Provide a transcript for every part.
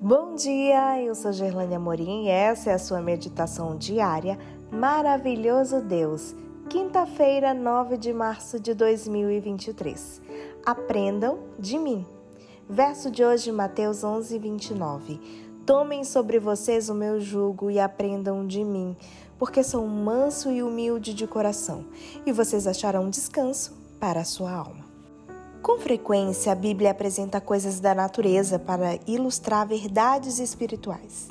Bom dia, eu sou Gerlane Amorim e essa é a sua meditação diária Maravilhoso Deus, quinta-feira, 9 de março de 2023. Aprendam de mim. Verso de hoje, Mateus 11, 29. Tomem sobre vocês o meu jugo e aprendam de mim, porque sou manso e humilde de coração, e vocês acharão descanso para a sua alma. Com frequência, a Bíblia apresenta coisas da natureza para ilustrar verdades espirituais.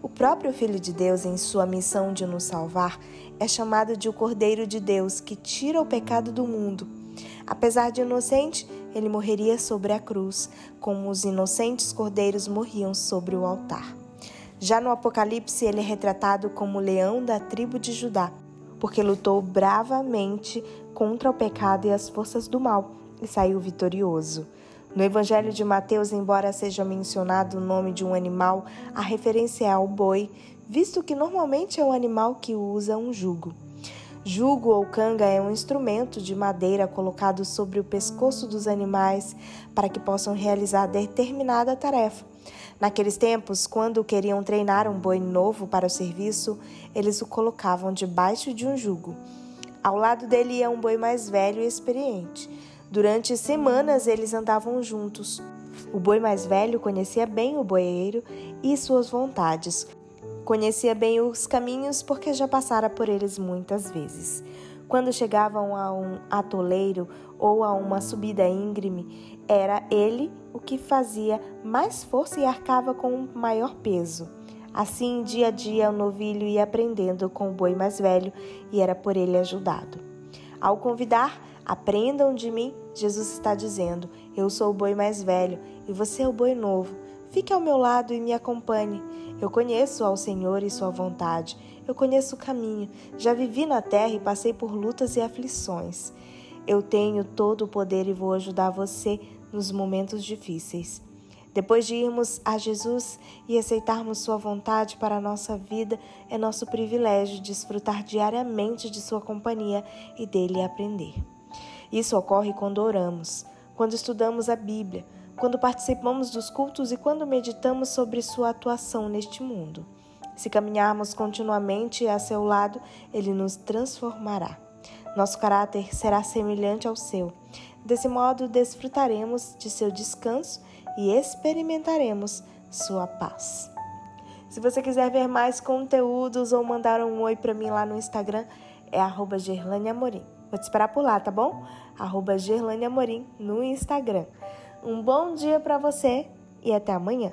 O próprio Filho de Deus, em sua missão de nos salvar, é chamado de o Cordeiro de Deus que tira o pecado do mundo. Apesar de inocente, ele morreria sobre a cruz, como os inocentes cordeiros morriam sobre o altar. Já no Apocalipse, ele é retratado como leão da tribo de Judá, porque lutou bravamente contra o pecado e as forças do mal e saiu vitorioso. No Evangelho de Mateus, embora seja mencionado o nome de um animal, a referência é ao boi, visto que normalmente é o animal que usa um jugo. Jugo ou canga é um instrumento de madeira colocado sobre o pescoço dos animais para que possam realizar determinada tarefa. Naqueles tempos, quando queriam treinar um boi novo para o serviço, eles o colocavam debaixo de um jugo. Ao lado dele ia um boi mais velho e experiente. Durante semanas eles andavam juntos. O boi mais velho conhecia bem o boeiro e suas vontades. Conhecia bem os caminhos porque já passara por eles muitas vezes. Quando chegavam a um atoleiro ou a uma subida íngreme, era ele o que fazia mais força e arcava com um maior peso. Assim, dia a dia, o novilho ia aprendendo com o boi mais velho e era por ele ajudado. Ao convidar, Aprendam de mim, Jesus está dizendo: Eu sou o boi mais velho e você é o boi novo. Fique ao meu lado e me acompanhe. Eu conheço ao Senhor e sua vontade. Eu conheço o caminho. Já vivi na terra e passei por lutas e aflições. Eu tenho todo o poder e vou ajudar você nos momentos difíceis. Depois de irmos a Jesus e aceitarmos Sua vontade para a nossa vida, é nosso privilégio desfrutar diariamente de Sua companhia e dele aprender. Isso ocorre quando oramos, quando estudamos a Bíblia, quando participamos dos cultos e quando meditamos sobre sua atuação neste mundo. Se caminharmos continuamente a seu lado, ele nos transformará. Nosso caráter será semelhante ao seu. Desse modo, desfrutaremos de seu descanso e experimentaremos sua paz. Se você quiser ver mais conteúdos ou mandar um oi para mim lá no Instagram, é arroba Amorim. Vou te esperar por lá, tá bom? Arroba Gerlane Amorim no Instagram. Um bom dia para você e até amanhã.